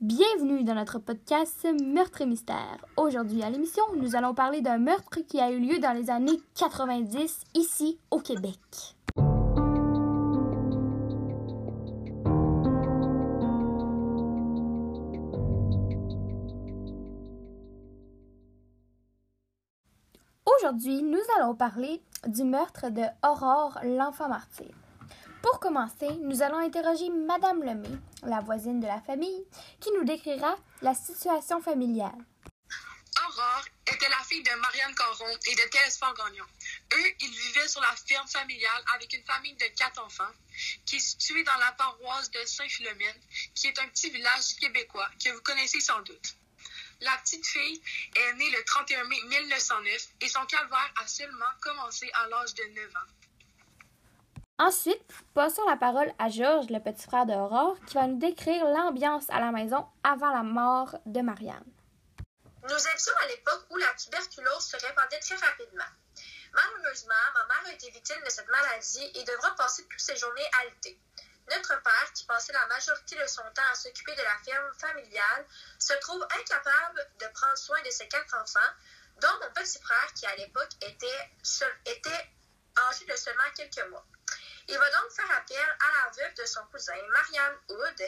Bienvenue dans notre podcast Meurtre et Mystère. Aujourd'hui à l'émission, nous allons parler d'un meurtre qui a eu lieu dans les années 90 ici au Québec. Aujourd'hui, nous allons parler du meurtre de Aurore, l'enfant martyr. Pour commencer, nous allons interroger Madame Lemay, la voisine de la famille, qui nous décrira la situation familiale. Aurore était la fille de Marianne Caron et de Télésphore Gagnon. Eux, ils vivaient sur la ferme familiale avec une famille de quatre enfants qui est située dans la paroisse de Saint-Philomène, qui est un petit village québécois que vous connaissez sans doute. La petite fille est née le 31 mai 1909 et son calvaire a seulement commencé à l'âge de 9 ans. Ensuite, passons la parole à Georges, le petit frère d'Aurore, qui va nous décrire l'ambiance à la maison avant la mort de Marianne. Nous étions à l'époque où la tuberculose se répandait très rapidement. Malheureusement, ma mère a été victime de cette maladie et devra passer toutes ses journées alitée. Notre père, qui passait la majorité de son temps à s'occuper de la ferme familiale, se trouve incapable de prendre soin de ses quatre enfants, dont mon petit frère, qui à l'époque était, était âgé de seulement quelques mois. Il va donc faire appel à la veuve de son cousin, Marianne Hood,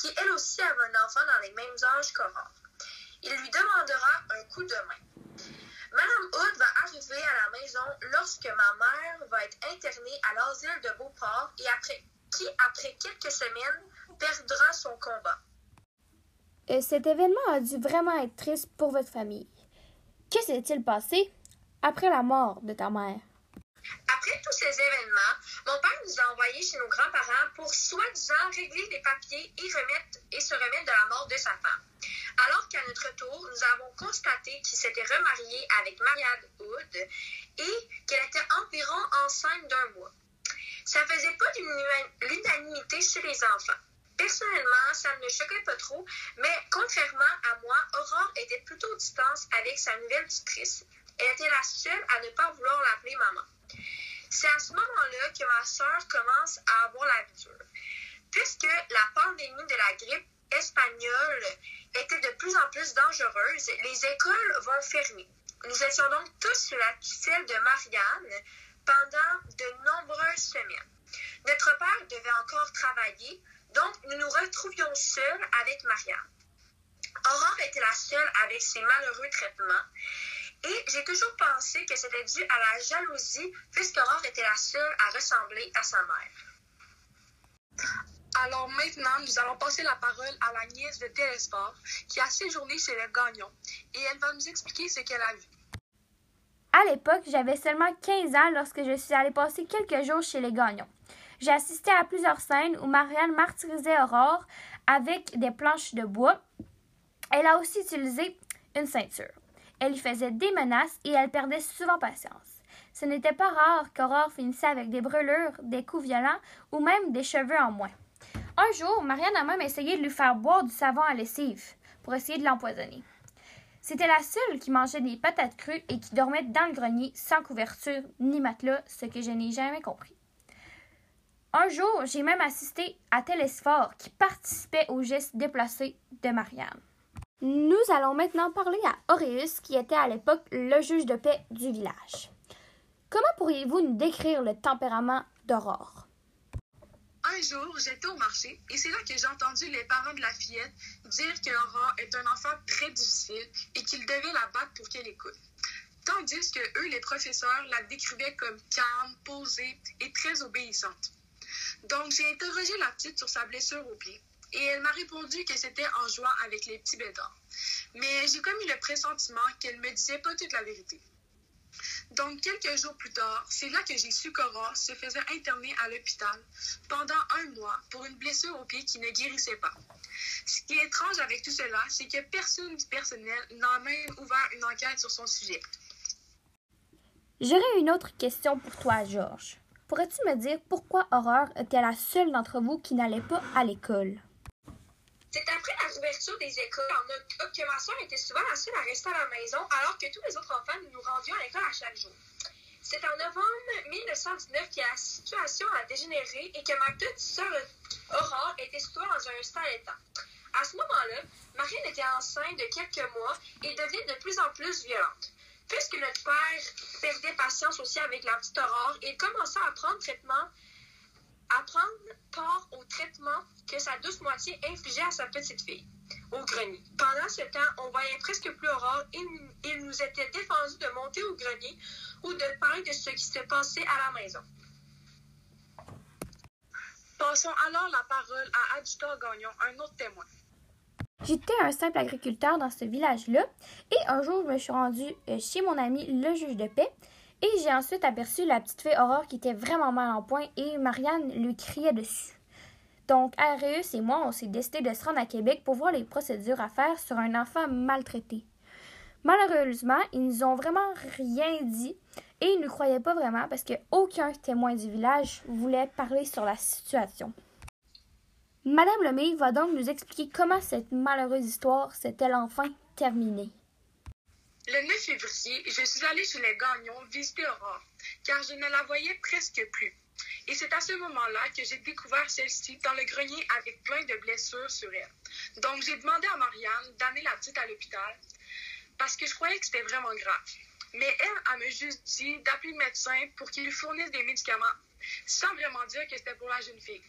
qui elle aussi avait un enfant dans les mêmes âges qu'Aurore. Il lui demandera un coup de main. Madame Hood va arriver à la maison lorsque ma mère va être internée à l'asile de Beauport et après, qui, après quelques semaines, perdra son combat. Cet événement a dû vraiment être triste pour votre famille. Que s'est-il passé après la mort de ta mère? Événements, mon père nous a envoyés chez nos grands-parents pour soi-disant régler des papiers et se remettre de la mort de sa femme. Alors qu'à notre tour, nous avons constaté qu'il s'était remarié avec Marianne Hood et qu'elle était environ enceinte d'un mois. Ça faisait pas l'unanimité chez les enfants. Personnellement, ça ne me choquait pas trop, mais contrairement à moi, Aurore était plutôt distance avec sa nouvelle tutrice. Elle était la seule à ne pas vouloir l'appeler maman. C'est à ce moment-là que ma sœur commence à avoir la dure. Puisque la pandémie de la grippe espagnole était de plus en plus dangereuse, les écoles vont fermer. Nous étions donc tous sur la tutelle de Marianne pendant de nombreuses semaines. Notre père devait encore travailler, donc nous nous retrouvions seuls avec Marianne. Aurore était la seule avec ses malheureux traitements j'ai toujours pensé que c'était dû à la jalousie, puisqu'Aurore était la seule à ressembler à sa mère. Alors maintenant, nous allons passer la parole à la nièce de Télésphore, qui a séjourné chez les Gagnons, et elle va nous expliquer ce qu'elle a vu. À l'époque, j'avais seulement 15 ans lorsque je suis allée passer quelques jours chez les Gagnons. J'ai assisté à plusieurs scènes où Marianne martyrisait Aurore avec des planches de bois. Elle a aussi utilisé une ceinture. Elle lui faisait des menaces et elle perdait souvent patience. Ce n'était pas rare qu'Aurore finissait avec des brûlures, des coups violents ou même des cheveux en moins. Un jour, Marianne a même essayé de lui faire boire du savon à lessive pour essayer de l'empoisonner. C'était la seule qui mangeait des patates crues et qui dormait dans le grenier sans couverture ni matelas, ce que je n'ai jamais compris. Un jour, j'ai même assisté à Télésphore qui participait aux gestes déplacés de Marianne. Nous allons maintenant parler à Auréus, qui était à l'époque le juge de paix du village. Comment pourriez-vous nous décrire le tempérament d'Aurore? Un jour, j'étais au marché et c'est là que j'ai entendu les parents de la fillette dire qu'Aurore est un enfant très difficile et qu'ils devaient la battre pour qu'elle écoute. Tandis que eux, les professeurs, la décrivaient comme calme, posée et très obéissante. Donc, j'ai interrogé la petite sur sa blessure au pied et elle m'a répondu que c'était en jouant avec les petits bêtards. Mais j'ai comme eu le pressentiment qu'elle me disait pas toute la vérité. Donc, quelques jours plus tard, c'est là que j'ai su qu'Aurore se faisait interner à l'hôpital pendant un mois pour une blessure au pied qui ne guérissait pas. Ce qui est étrange avec tout cela, c'est que personne du personnel n'a même ouvert une enquête sur son sujet. J'aurais une autre question pour toi, Georges. Pourrais-tu me dire pourquoi Aurore était la seule d'entre vous qui n'allait pas à l'école? C'est après la ouverture des écoles en octobre que ma soeur était souvent la seule à rester à la maison, alors que tous les autres enfants nous rendions à l'école à chaque jour. C'est en novembre 1919 que la situation a dégénéré et que ma petite sœur Aurore était située dans un stade état. À ce moment-là, Marianne était enceinte de quelques mois et devenait de plus en plus violente. Puisque notre père perdait patience aussi avec la petite Aurore, il commença à prendre traitement, à prendre part au que sa douce moitié infligeait à sa petite fille au grenier. Pendant ce temps, on voyait presque plus Aurore et il nous était défendu de monter au grenier ou de parler de ce qui se passait à la maison. Passons alors la parole à Adjutant Gagnon, un autre témoin. J'étais un simple agriculteur dans ce village-là et un jour, je me suis rendue euh, chez mon ami le juge de paix et j'ai ensuite aperçu la petite fille Aurore qui était vraiment mal en point et Marianne lui criait dessus. Donc, Arius et moi, on s'est décidé de se rendre à Québec pour voir les procédures à faire sur un enfant maltraité. Malheureusement, ils nous ont vraiment rien dit et ils ne croyaient pas vraiment parce qu'aucun témoin du village voulait parler sur la situation. Madame Lemay va donc nous expliquer comment cette malheureuse histoire s'est-elle enfin terminée. Le 9 février, je suis allée chez les Gagnons visiter Aurore, car je ne la voyais presque plus. Et c'est à ce moment-là que j'ai découvert celle-ci dans le grenier avec plein de blessures sur elle. Donc j'ai demandé à Marianne d'amener la petite à l'hôpital parce que je croyais que c'était vraiment grave. Mais elle, elle m'a juste dit d'appeler le médecin pour qu'il lui fournisse des médicaments, sans vraiment dire que c'était pour la jeune fille.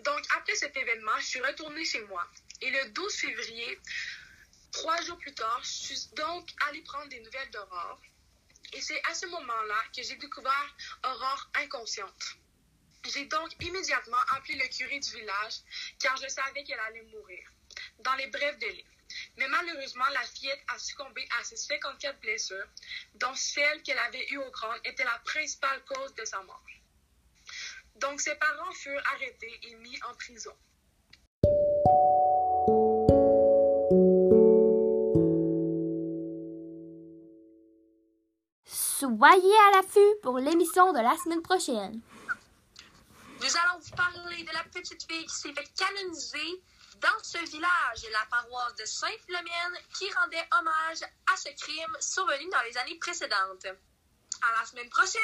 Donc, après cet événement, je suis retournée chez moi. Et le 12 février, trois jours plus tard, je suis donc allée prendre des nouvelles d'Aurore. Et c'est à ce moment-là que j'ai découvert Aurore inconsciente. J'ai donc immédiatement appelé le curé du village car je savais qu'elle allait mourir, dans les brèves délais. Mais malheureusement, la fillette a succombé à ses 54 blessures, dont celle qu'elle avait eue au crâne était la principale cause de sa mort. Donc ses parents furent arrêtés et mis en prison. Soyez à l'affût pour l'émission de la semaine prochaine. Nous allons vous parler de la petite fille qui s'est fait canoniser dans ce village, la paroisse de Saint-Philomène, qui rendait hommage à ce crime survenu dans les années précédentes. À la semaine prochaine!